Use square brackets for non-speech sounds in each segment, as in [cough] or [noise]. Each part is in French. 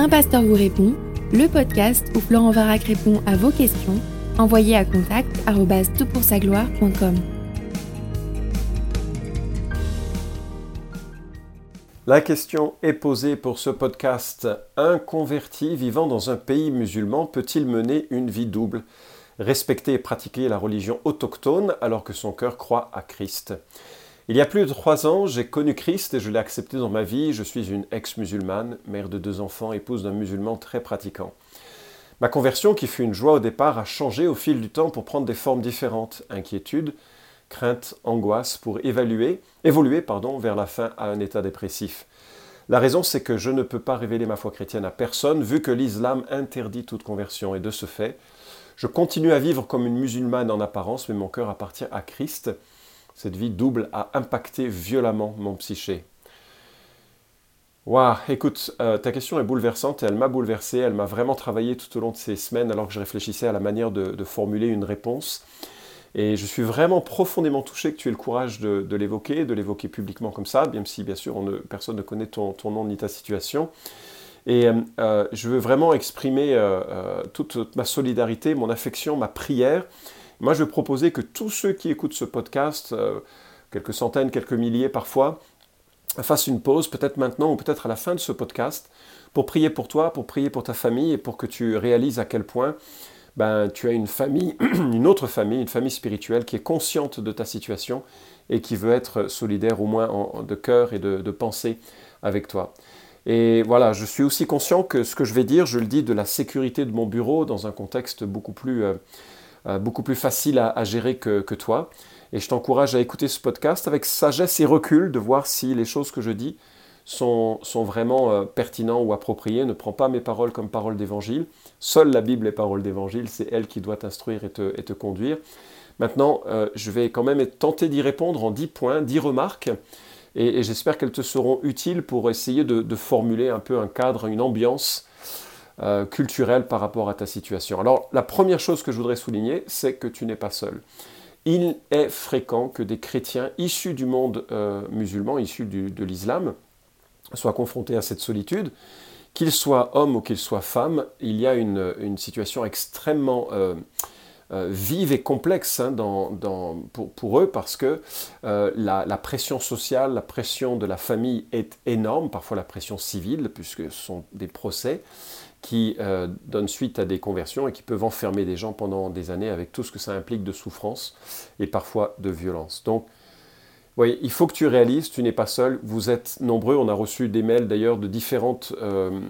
Un pasteur vous répond, le podcast où Florent Varac répond à vos questions, envoyez à contact gloire.com La question est posée pour ce podcast. Un converti vivant dans un pays musulman peut-il mener une vie double? Respecter et pratiquer la religion autochtone alors que son cœur croit à Christ il y a plus de trois ans, j'ai connu Christ et je l'ai accepté dans ma vie. Je suis une ex-musulmane, mère de deux enfants, épouse d'un musulman très pratiquant. Ma conversion, qui fut une joie au départ, a changé au fil du temps pour prendre des formes différentes. Inquiétude, crainte, angoisse, pour évaluer, évoluer pardon, vers la fin à un état dépressif. La raison, c'est que je ne peux pas révéler ma foi chrétienne à personne, vu que l'islam interdit toute conversion. Et de ce fait, je continue à vivre comme une musulmane en apparence, mais mon cœur appartient à Christ. Cette vie double a impacté violemment mon psyché. Waouh, écoute, euh, ta question est bouleversante et elle m'a bouleversé, elle m'a vraiment travaillé tout au long de ces semaines alors que je réfléchissais à la manière de, formuler une réponse. Et je suis vraiment profondément touché que tu aies le courage de, l'évoquer, de l'évoquer publiquement comme ça, même si bien sûr personne ne connaît ton, nom ni ta situation. Et euh, euh, je veux vraiment exprimer toute ma solidarité, mon affection, ma prière moi, je vais proposer que tous ceux qui écoutent ce podcast, euh, quelques centaines, quelques milliers parfois, fassent une pause, peut-être maintenant ou peut-être à la fin de ce podcast, pour prier pour toi, pour prier pour ta famille et pour que tu réalises à quel point ben, tu as une famille, [clears throat] une autre famille, une famille spirituelle qui est consciente de ta situation et qui veut être solidaire au moins de cœur et de, pensée avec toi. Et voilà, je suis aussi conscient que ce que je vais dire, je le dis de la sécurité de mon bureau dans un contexte beaucoup plus euh, beaucoup plus facile à, gérer que, toi. Et je t'encourage à écouter ce podcast avec sagesse et recul, de voir si les choses que je dis sont, sont vraiment euh, pertinentes ou appropriées. Ne prends pas mes paroles comme paroles d'évangile. Seule la Bible est parole d'évangile, c'est elle qui doit t'instruire et te, et te, conduire. Maintenant, euh, je vais quand même tenter d'y répondre en 10 points, 10 remarques, et, j'espère qu'elles te seront utiles pour essayer de, formuler un peu un cadre, une ambiance euh, culturel par rapport à ta situation. Alors la première chose que je voudrais souligner, c'est que tu n'es pas seul. Il est fréquent que des chrétiens issus du monde euh, musulman, issus de l'islam, soient confrontés à cette solitude. Qu'ils soient hommes ou qu'ils soient femmes, il y a une, situation extrêmement euh, vive et complexe hein, pour, eux parce que la, la, pression sociale, la pression de la famille est énorme, parfois la pression civile, puisque ce sont des procès qui euh, donnent suite à des conversions et qui peuvent enfermer des gens pendant des années avec tout ce que ça implique de souffrance et parfois de violence. Donc, oui, il faut que tu réalises, tu n'es pas seul, vous êtes nombreux, on a reçu des mails d'ailleurs de différentes euh,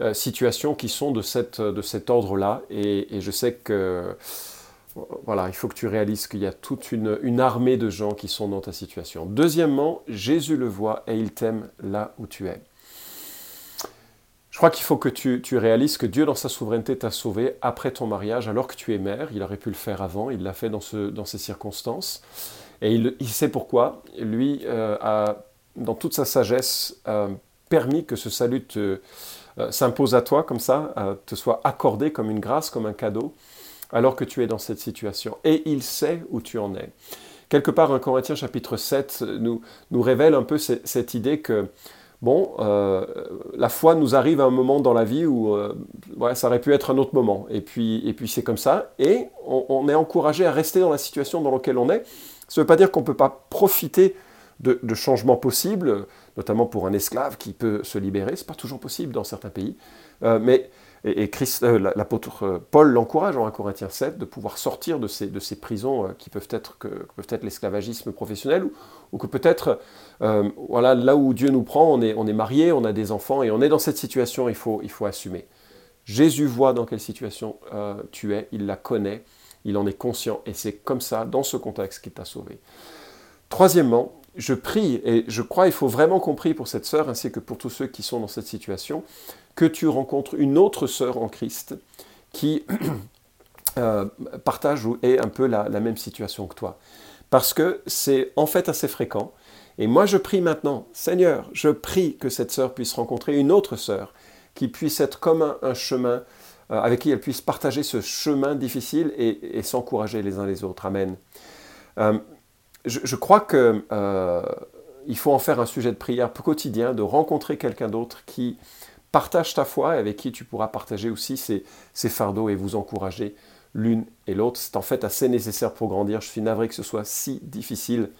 euh, situations qui sont de, cet ordre-là, et, je sais que, voilà, il faut que tu réalises qu'il y a toute une armée de gens qui sont dans ta situation. Deuxièmement, Jésus le voit et il t'aime là où tu es. Je crois qu'il faut que tu, réalises que Dieu, dans sa souveraineté, t'a sauvé après ton mariage, alors que tu es mère. Il aurait pu le faire avant, il l'a fait dans, ces circonstances. Et il, sait pourquoi. Lui euh, a, dans toute sa sagesse, euh, permis que ce salut euh, s'impose à toi comme ça, te soit accordé comme une grâce, comme un cadeau, alors que tu es dans cette situation. Et il sait où tu en es. Quelque part, un Corinthiens chapitre 7 nous, nous révèle un peu cette idée que bon, euh, la foi nous arrive à un moment dans la vie où euh, ça aurait pu être un autre moment. Et puis, et puis c'est comme ça. Et on, est encouragé à rester dans la situation dans laquelle on est. Ça ne veut pas dire qu'on ne peut pas profiter de, changements possibles, notamment pour un esclave qui peut se libérer. Ce n'est pas toujours possible dans certains pays. Euh, mais et, euh, l'apôtre euh, Paul l'encourage en 1 Corinthiens 7 de pouvoir sortir de ces, prisons euh, qui peuvent être, l'esclavagisme professionnel ou, que peut-être, voilà, là où Dieu nous prend, on est, on marié, on a des enfants et on est dans cette situation, il faut, il faut assumer. Jésus voit dans quelle situation tu es, il la connaît, il en est conscient et c'est comme ça, dans ce contexte, qu'il t'a sauvé. Troisièmement, je prie, et je crois qu'il faut vraiment qu'on prie pour cette sœur ainsi que pour tous ceux qui sont dans cette situation, que tu rencontres une autre sœur en Christ qui [clears throat] euh, partage ou est un peu la, même situation que toi. Parce que c'est en fait assez fréquent. Et moi, je prie maintenant, Seigneur, je prie que cette sœur puisse rencontrer une autre sœur, qui puisse être comme un, chemin, euh, avec qui elle puisse partager ce chemin difficile et, s'encourager les uns les autres. Amen. Euh, je, crois qu'il faut en faire un sujet de prière quotidien, de rencontrer quelqu'un d'autre qui Partage ta foi avec qui tu pourras partager aussi ces fardeaux et vous encourager l'une et l'autre. C'est en fait assez nécessaire pour grandir. Je suis navré que ce soit si difficile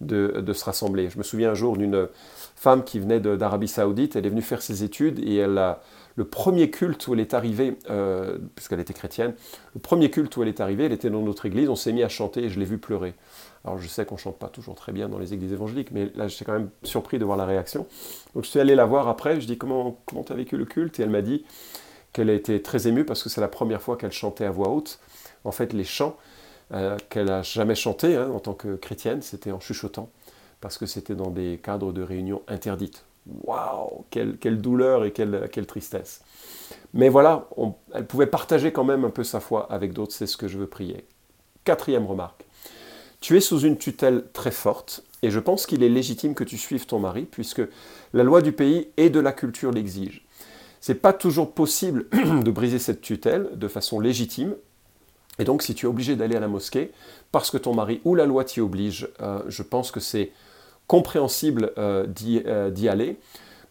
de, de se rassembler. Je me souviens un jour d'une femme qui venait d'Arabie Saoudite. Elle est venue faire ses études et elle a, le premier culte où elle est arrivée, euh, puisqu'elle était chrétienne, le premier culte où elle est arrivée, elle était dans notre église, on s'est mis à chanter et je l'ai vue pleurer. Alors je sais qu'on chante pas toujours très bien dans les églises évangéliques, mais là j'étais quand même surpris de voir la réaction. Donc je suis allé la voir après, je dis comment comment as vécu le culte? Et elle m'a dit qu'elle a été très émue parce que c'est la première fois qu'elle chantait à voix haute. En fait, les chants euh, qu'elle a jamais chantés hein, en tant que chrétienne, c'était en chuchotant, parce que c'était dans des cadres de réunion interdites. Waouh, quelle, douleur et quelle, tristesse. Mais voilà, elle pouvait partager quand même un peu sa foi avec d'autres, c'est ce que je veux prier. Quatrième remarque. Tu es sous une tutelle très forte, et je pense qu'il est légitime que tu suives ton mari, puisque la loi du pays et de la culture l'exige. C'est pas toujours possible [clears throat] de briser cette tutelle de façon légitime, et donc si tu es obligé d'aller à la mosquée, parce que ton mari ou la loi t'y oblige, euh, je pense que c'est compréhensible euh, euh, d'y aller.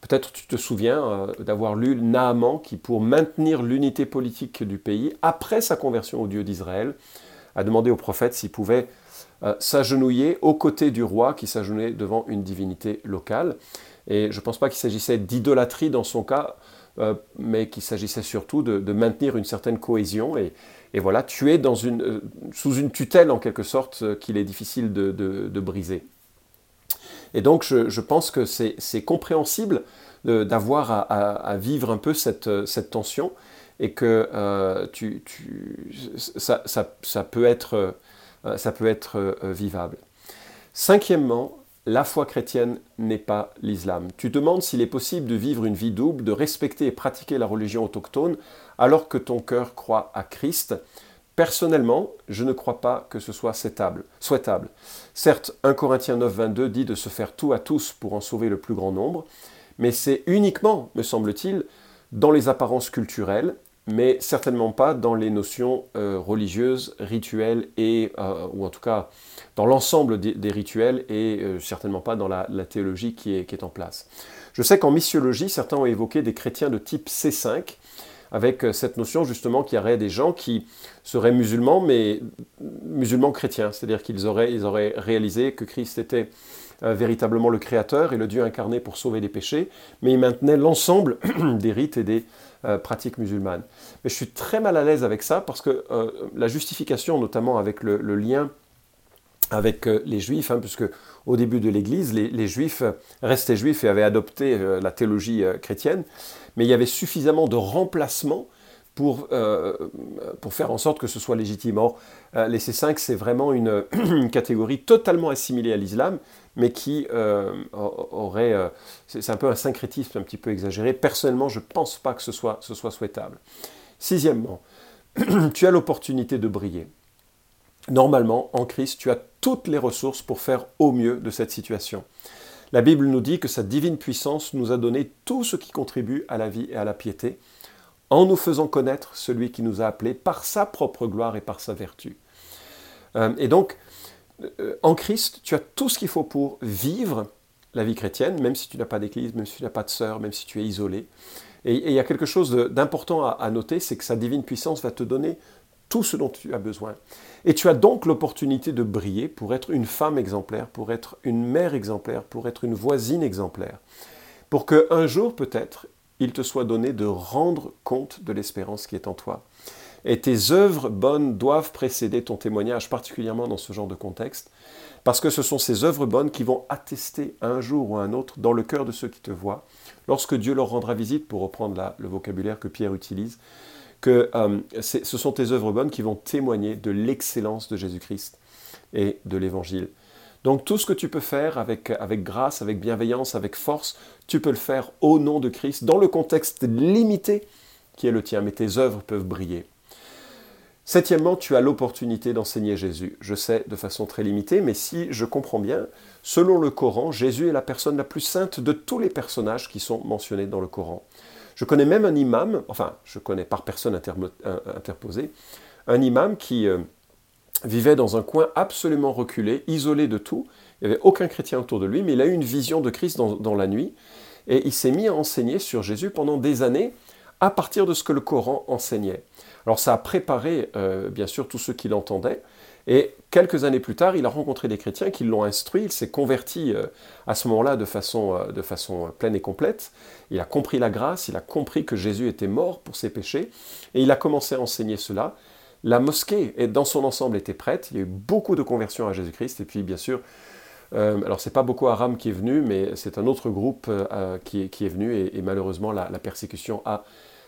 Peut-être tu te souviens d'avoir lu Naaman qui, pour maintenir l'unité politique du pays, après sa conversion au Dieu d'Israël, a demandé au prophète s'il pouvait s'agenouiller aux côtés du roi qui s'agenouillait devant une divinité locale. Et je ne pense pas qu'il s'agissait d'idolâtrie dans son cas, mais qu'il s'agissait surtout de, maintenir une certaine cohésion. Et, voilà, tu es dans une, sous une tutelle en quelque sorte qu'il est difficile de briser. Et donc je, pense que c'est compréhensible d'avoir à, vivre un peu cette, tension et que euh, ça, peut être, ça peut être euh, euh, vivable. Cinquièmement, la foi chrétienne n'est pas l'islam. Tu demandes s'il est possible de vivre une vie double, de respecter et pratiquer la religion autochtone alors que ton cœur croit à Christ. Personnellement, je ne crois pas que ce soit souhaitable. Certes, 1 Corinthiens 9, 22 dit de se faire tout à tous pour en sauver le plus grand nombre, mais c'est uniquement, me semble-t-il, dans les apparences culturelles, mais certainement pas dans les notions euh, religieuses, rituelles, et, euh, ou en tout cas dans l'ensemble des, rituels, et euh, certainement pas dans la, théologie qui est, en place. Je sais qu'en missiologie, certains ont évoqué des chrétiens de type C5, avec euh, cette notion justement qu'il y aurait des gens qui seraient musulmans, mais musulmans chrétiens, c'est-à-dire qu'ils auraient, réalisé que Christ était euh, véritablement le Créateur et le Dieu incarné pour sauver des péchés, mais ils maintenaient l'ensemble [clears throat] des rites et des euh, pratiques musulmanes. Mais je suis très mal à l'aise avec ça parce que la justification, notamment avec le, lien avec les juifs, hein, puisque au début de l'Église, les, juifs restaient juifs et avaient adopté la théologie chrétienne, mais il y avait suffisamment de remplacements pour, euh, pour faire en sorte que ce soit légitime. Or, euh, les C5, c'est vraiment [clears throat] une, catégorie totalement assimilée à l'islam, mais qui euh, aurait... c'est un peu un syncrétisme un petit peu exagéré. Personnellement, je ne pense pas que ce soit, ce soit souhaitable. Sixièmement, [clears throat] tu as l'opportunité de briller. Normalement, en Christ, tu as toutes les ressources pour faire au mieux de cette situation. La Bible nous dit que sa divine puissance nous a donné tout ce qui contribue à la vie et à la piété, en nous faisant connaître celui qui nous a appelés par sa propre gloire et par sa vertu. Euh, et donc, euh, en Christ, tu as tout ce qu'il faut pour vivre la vie chrétienne, même si tu n'as pas d'église, même si tu n'as pas de sœur, même si tu es isolé. Et, il y a quelque chose d'important à noter, c'est que sa divine puissance va te donner tout ce dont tu as besoin. Et tu as donc l'opportunité de briller pour être une femme exemplaire, pour être une mère exemplaire, pour être une voisine exemplaire. Pour que un jour peut-être, il te soit donné de rendre compte de l'espérance qui est en toi. Et tes œuvres bonnes doivent précéder ton témoignage, particulièrement dans ce genre de contexte, parce que ce sont ces œuvres bonnes qui vont attester un jour ou un autre dans le cœur de ceux qui te voient, lorsque Dieu leur rendra visite, pour reprendre le vocabulaire que Pierre utilise, que euh, ce sont tes œuvres bonnes qui vont témoigner de l'excellence de Jésus-Christ et de l'Évangile. Donc tout ce que tu peux faire avec, avec grâce, avec bienveillance, avec force, tu peux le faire au nom de Christ, dans le contexte limité qui est le tien, mais tes œuvres peuvent briller. Septièmement, tu as l'opportunité d'enseigner Jésus. Je sais de façon très limitée, mais si je comprends bien, selon le Coran, Jésus est la personne la plus sainte de tous les personnages qui sont mentionnés dans le Coran. Je connais même un imam, enfin, je connais par personne interposée, un imam qui euh, vivait dans un coin absolument reculé, isolé de tout. Il n'y avait aucun chrétien autour de lui, mais il a eu une vision de Christ dans, la nuit. et il s'est mis à enseigner sur Jésus pendant des années à partir de ce que le Coran enseignait. Alors ça a préparé euh, bien sûr tous ceux qui l'entendaient, et quelques années plus tard, il a rencontré des chrétiens qui l'ont instruit, il s'est converti euh, à ce moment-là de façon, euh, de façon pleine et complète, il a compris la grâce, il a compris que Jésus était mort pour ses péchés, et il a commencé à enseigner cela. La mosquée, dans son ensemble, était prête, il y a eu beaucoup de conversions à Jésus-Christ, et puis bien sûr, euh, alors c'est pas Boko Haram qui est venu, mais c'est un autre groupe qui, est, venu, et, malheureusement la, persécution a,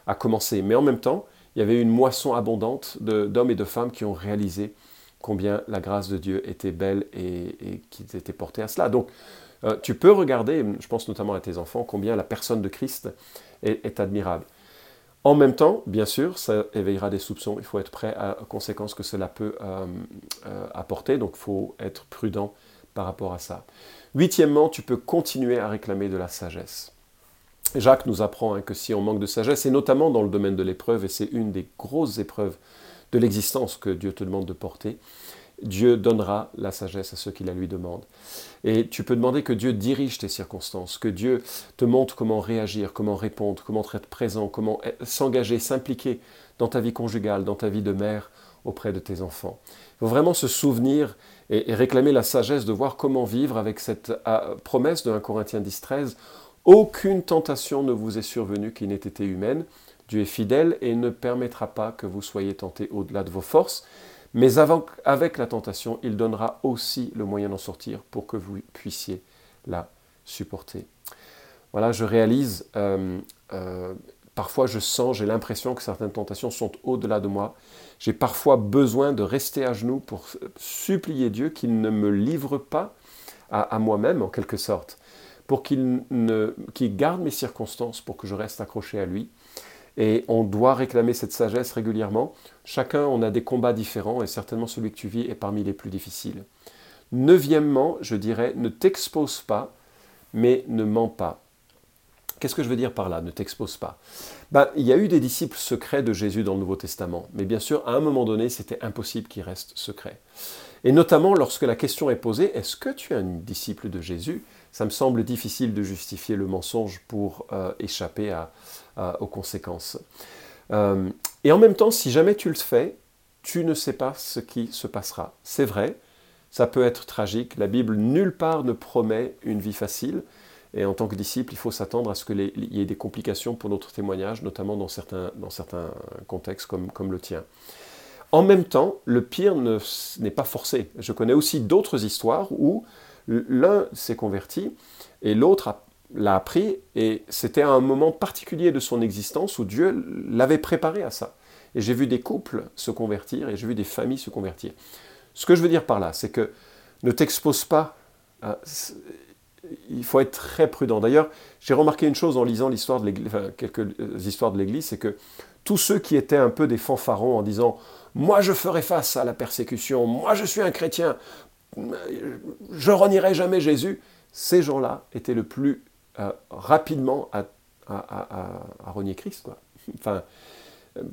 a commencé. Mais en même temps, il y avait une moisson abondante d'hommes et de femmes qui ont réalisé combien la grâce de Dieu était belle et, et qu'ils étaient portés à cela. Donc, euh, tu peux regarder, je pense notamment à tes enfants, combien la personne de Christ est, admirable. En même temps, bien sûr, ça éveillera des soupçons. Il faut être prêt à, aux conséquences que cela peut euh, euh, apporter. Donc, il faut être prudent par rapport à ça. Huitièmement, tu peux continuer à réclamer de la sagesse. Jacques nous apprend hein, que si on manque de sagesse, et notamment dans le domaine de l'épreuve, et c'est une des grosses épreuves de l'existence que Dieu te demande de porter, Dieu donnera la sagesse à ceux qui la lui demandent. Et tu peux demander que Dieu dirige tes circonstances, que Dieu te montre comment réagir, comment répondre, comment être présent, comment s'engager, s'impliquer dans ta vie conjugale, dans ta vie de mère auprès de tes enfants. Il faut vraiment se souvenir et, réclamer la sagesse de voir comment vivre avec cette ah, promesse de 1 Corinthiens 10, 13. Aucune tentation ne vous est survenue qui n'ait été humaine, Dieu est fidèle et ne permettra pas que vous soyez tentés au-delà de vos forces, mais avec la tentation, il donnera aussi le moyen d'en sortir pour que vous puissiez la supporter. Voilà, je réalise, euh, euh, parfois je sens, j'ai l'impression que certaines tentations sont au-delà de moi. J'ai parfois besoin de rester à genoux pour supplier Dieu qu'il ne me livre pas à, moi-même, en quelque sorte, pour qu'il garde mes circonstances, pour que je reste accroché à lui et on doit réclamer cette sagesse régulièrement. Chacun, on a des combats différents et certainement celui que tu vis est parmi les plus difficiles. Neuvièmement, je dirais, ne t'expose pas, mais ne mens pas. Qu'est-ce que je veux dire par là, ne t'expose pas? Ben, Il y a eu des disciples secrets de Jésus dans le Nouveau Testament, mais bien sûr, à un moment donné, c'était impossible qu'ils restent secrets. Et notamment lorsque la question est posée, est-ce que tu es un disciple de Jésus? Ça me semble difficile de justifier le mensonge pour euh, échapper à, aux conséquences. Euh, et en même temps, si jamais tu le fais, tu ne sais pas ce qui se passera. C'est vrai, ça peut être tragique. La Bible nulle part ne promet une vie facile. Et en tant que disciple, il faut s'attendre à ce qu'il y ait des complications pour notre témoignage, notamment dans certains, dans certains contextes comme, comme le tien. En même temps, le pire n'est pas forcé. Je connais aussi d'autres histoires où l'un s'est converti et l'autre a l'a appris et c'était un moment particulier de son existence où Dieu l'avait préparé à ça. Et j'ai vu des couples se convertir et j'ai vu des familles se convertir. Ce que je veux dire par là, c'est que ne t'expose pas. il faut être très prudent. D'ailleurs, j'ai remarqué une chose en lisant l'histoire de quelques euh, histoires de l'Église, c'est que tous ceux qui étaient un peu des fanfarons en disant Moi je ferai face à la persécution, moi je suis un chrétien, je renierai jamais Jésus, ces gens-là étaient le plus euh, rapidement à, renier Christ. Quoi. [laughs] enfin, euh,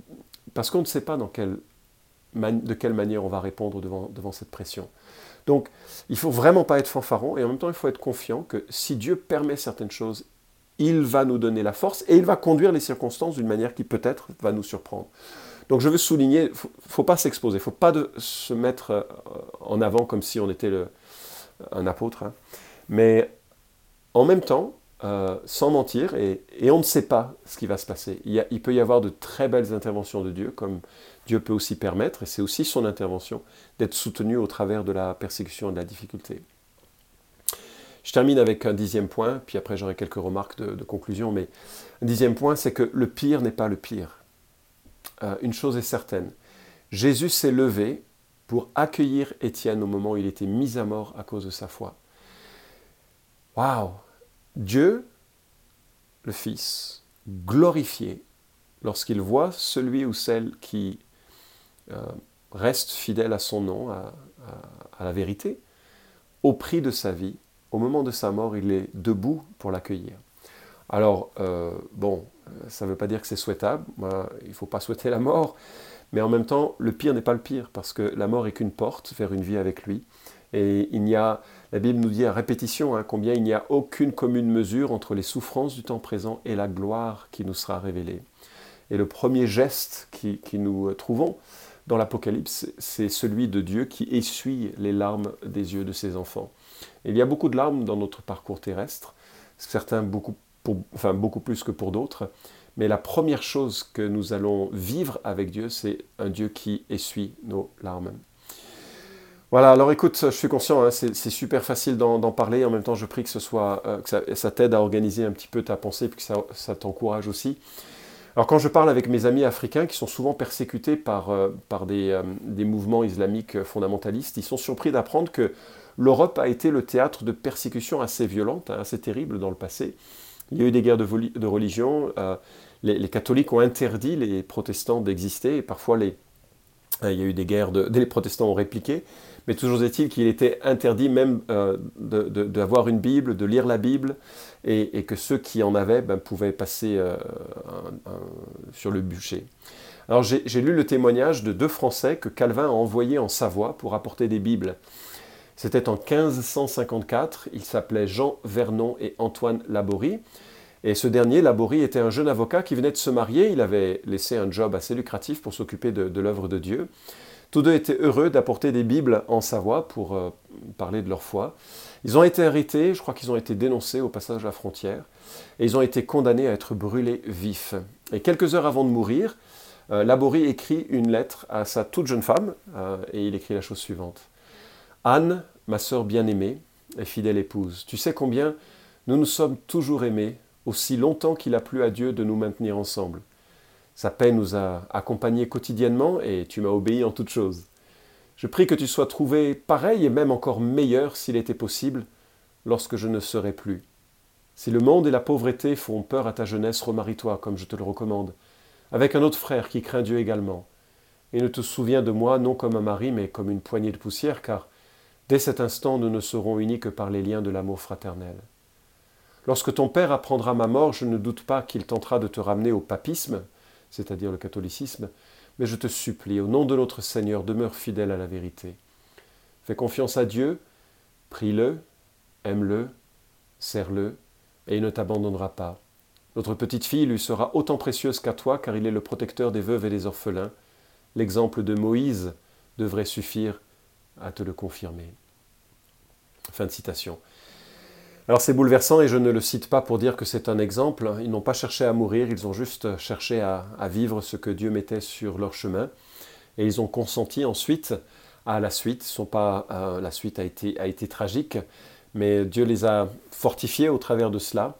parce qu'on ne sait pas dans quelle de quelle manière on va répondre devant, devant cette pression. Donc, il ne faut vraiment pas être fanfaron et en même temps, il faut être confiant que si Dieu permet certaines choses, il va nous donner la force et il va conduire les circonstances d'une manière qui peut-être va nous surprendre. Donc, je veux souligner, il ne faut pas s'exposer, il ne faut pas se mettre euh, en avant comme si on était un apôtre, hein. mais en même temps, euh, sans mentir, et, on ne sait pas ce qui va se passer. Il, peut y avoir de très belles interventions de Dieu, comme Dieu peut aussi permettre, et c'est aussi son intervention, d'être soutenu au travers de la persécution et de la difficulté. Je termine avec un dixième point, puis après j'aurai quelques remarques de, conclusion, mais un dixième point, c'est que le pire n'est pas le pire. Euh, une chose est certaine, Jésus s'est levé pour accueillir Étienne au moment où il était mis à mort à cause de sa foi. Waouh Dieu, le Fils, glorifié lorsqu'il voit celui ou celle qui euh, reste fidèle à son nom, à, la vérité, au prix de sa vie, au moment de sa mort, il est debout pour l'accueillir. Alors, euh, bon, ça ne veut pas dire que c'est souhaitable, il ne faut pas souhaiter la mort, mais en même temps, le pire n'est pas le pire, parce que la mort est qu'une porte vers une vie avec lui, Et il n'y a, la Bible nous dit à répétition hein, combien il n'y a aucune commune mesure entre les souffrances du temps présent et la gloire qui nous sera révélée. Et le premier geste qui, nous trouvons dans l'Apocalypse, c'est celui de Dieu qui essuie les larmes des yeux de ses enfants. il y a beaucoup de larmes dans notre parcours terrestre, certains beaucoup, enfin, beaucoup plus que pour d'autres, mais la première chose que nous allons vivre avec Dieu, c'est un Dieu qui essuie nos larmes. Voilà, alors écoute, je suis conscient, hein, c'est super facile d'en parler, en même temps je prie que, ce soit, euh, ça, t'aide à organiser un petit peu ta pensée, et que ça, t'encourage aussi. Alors quand je parle avec mes amis africains qui sont souvent persécutés par, euh, euh, des, mouvements islamiques fondamentalistes, ils sont surpris d'apprendre que l'Europe a été le théâtre de persécutions assez violentes, hein, assez terribles dans le passé. Il y a eu des guerres de, religion, les, catholiques ont interdit les protestants d'exister, et parfois il y a eu des guerres, de, [laughs] les protestants ont répliqué, mais toujours est-il qu'il était interdit même euh, d'avoir une Bible, de lire la Bible, et, que ceux qui en avaient ben, pouvaient passer euh, sur le bûcher. Alors j'ai lu le témoignage de deux Français que Calvin a envoyés en Savoie pour apporter des Bibles. C'était en 1554, ils s'appelaient Jean Vernon et Antoine Laborie. Et ce dernier, Laborie, était un jeune avocat qui venait de se marier. Il avait laissé un job assez lucratif pour s'occuper de, l'œuvre de Dieu. Tous deux étaient heureux d'apporter des Bibles en Savoie pour euh, parler de leur foi. Ils ont été arrêtés, je crois qu'ils ont été dénoncés au passage à la frontière, et ils ont été condamnés à être brûlés vifs. Et quelques heures avant de mourir, euh, Laborie écrit une lettre à sa toute jeune femme, euh, et il écrit la chose suivante. Anne, ma sœur bien-aimée et fidèle épouse, tu sais combien nous nous sommes toujours aimés aussi longtemps qu'il a plu à Dieu de nous maintenir ensemble. Sa paix nous a accompagnés quotidiennement et tu m'as obéi en toutes choses. Je prie que tu sois trouvé pareil et même encore meilleur s'il était possible lorsque je ne serai plus. Si le monde et la pauvreté font peur à ta jeunesse, remarie-toi comme je te le recommande, avec un autre frère qui craint Dieu également. Et ne te souviens de moi non comme un mari, mais comme une poignée de poussière, car dès cet instant nous ne serons unis que par les liens de l'amour fraternel. Lorsque ton père apprendra ma mort, je ne doute pas qu'il tentera de te ramener au papisme, c'est-à-dire le catholicisme, mais je te supplie, au nom de notre Seigneur, demeure fidèle à la vérité. Fais confiance à Dieu, prie-le, aime-le, serre-le, et il ne t'abandonnera pas. Notre petite fille lui sera autant précieuse qu'à toi, car il est le protecteur des veuves et des orphelins. L'exemple de Moïse devrait suffire à te le confirmer. Fin de citation. Alors c'est bouleversant et je ne le cite pas pour dire que c'est un exemple. Ils n'ont pas cherché à mourir, ils ont juste cherché à, vivre ce que Dieu mettait sur leur chemin. Et ils ont consenti ensuite à la suite. Euh, la suite a été, tragique, mais Dieu les a fortifiés au travers de cela.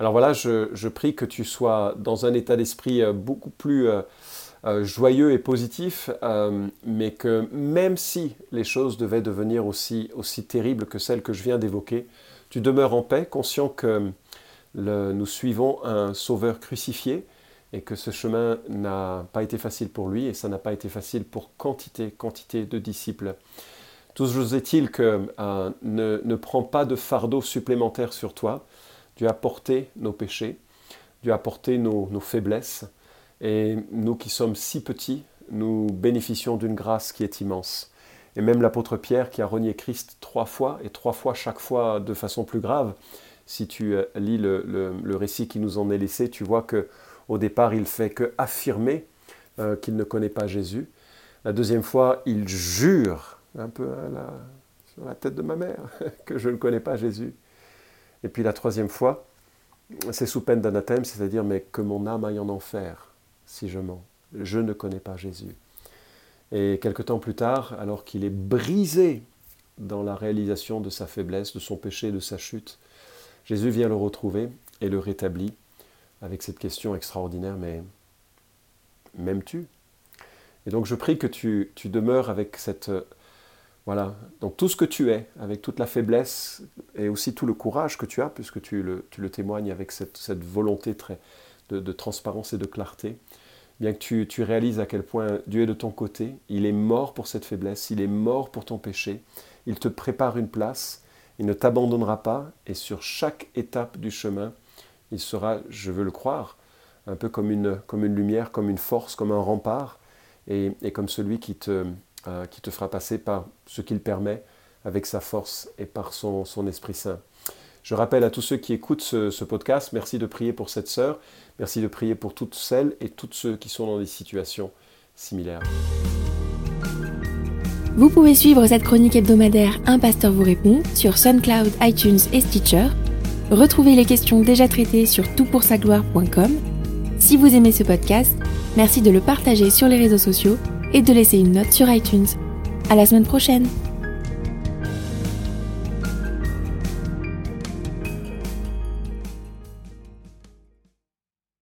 Alors voilà, je, prie que tu sois dans un état d'esprit euh, beaucoup plus euh, joyeux et positif, mais que même si les choses devaient devenir aussi terribles que celles que je viens d'évoquer, tu demeures en paix, conscient que nous suivons un sauveur crucifié et que ce chemin n'a pas été facile pour lui et ça n'a pas été facile pour quantité, quantité de disciples. Toujours est-il que euh, ne, prends pas de fardeau supplémentaire sur toi. Dieu a porté nos péchés, Dieu a porté nos faiblesses et nous qui sommes si petits, nous bénéficions d'une grâce qui est immense. Et même l'apôtre Pierre qui a renié Christ trois fois, et trois fois chaque fois de façon plus grave. Si tu euh, lis le, récit qui nous en est laissé, tu vois que au départ, il fait que affirmer euh, qu'il ne connaît pas Jésus. La deuxième fois, il jure, un peu sur la tête de ma mère, [laughs] que je ne connais pas Jésus. Et puis la troisième fois, c'est sous peine d'anathème, c'est-à-dire mais que mon âme aille en enfer si je mens. Je ne connais pas Jésus. Et quelque temps plus tard, alors qu'il est brisé dans la réalisation de sa faiblesse, de son péché, de sa chute, Jésus vient le retrouver et le rétablit avec cette question extraordinaire, mais m'aimes-tu? Et donc je prie que tu, demeures avec cette... Voilà, donc tout ce que tu es, avec toute la faiblesse et aussi tout le courage que tu as, puisque tu le, tu le témoignes avec cette, volonté très, de transparence et de clarté, bien que tu, réalises à quel point Dieu est de ton côté, il est mort pour cette faiblesse, il est mort pour ton péché, il te prépare une place, il ne t'abandonnera pas, et sur chaque étape du chemin, il sera, je veux le croire, un peu comme une, lumière, comme une force, comme un rempart, et, comme celui qui te, euh, qui te fera passer par ce qu'il permet avec sa force et par son Esprit Saint. Je rappelle à tous ceux qui écoutent ce, podcast, merci de prier pour cette sœur, merci de prier pour toutes celles et tous ceux qui sont dans des situations similaires. Vous pouvez suivre cette chronique hebdomadaire Un pasteur vous répond sur SoundCloud, iTunes et Stitcher. Retrouvez les questions déjà traitées sur toutpoursagloire.com. Si vous aimez ce podcast, merci de le partager sur les réseaux sociaux et de laisser une note sur iTunes. À la semaine prochaine!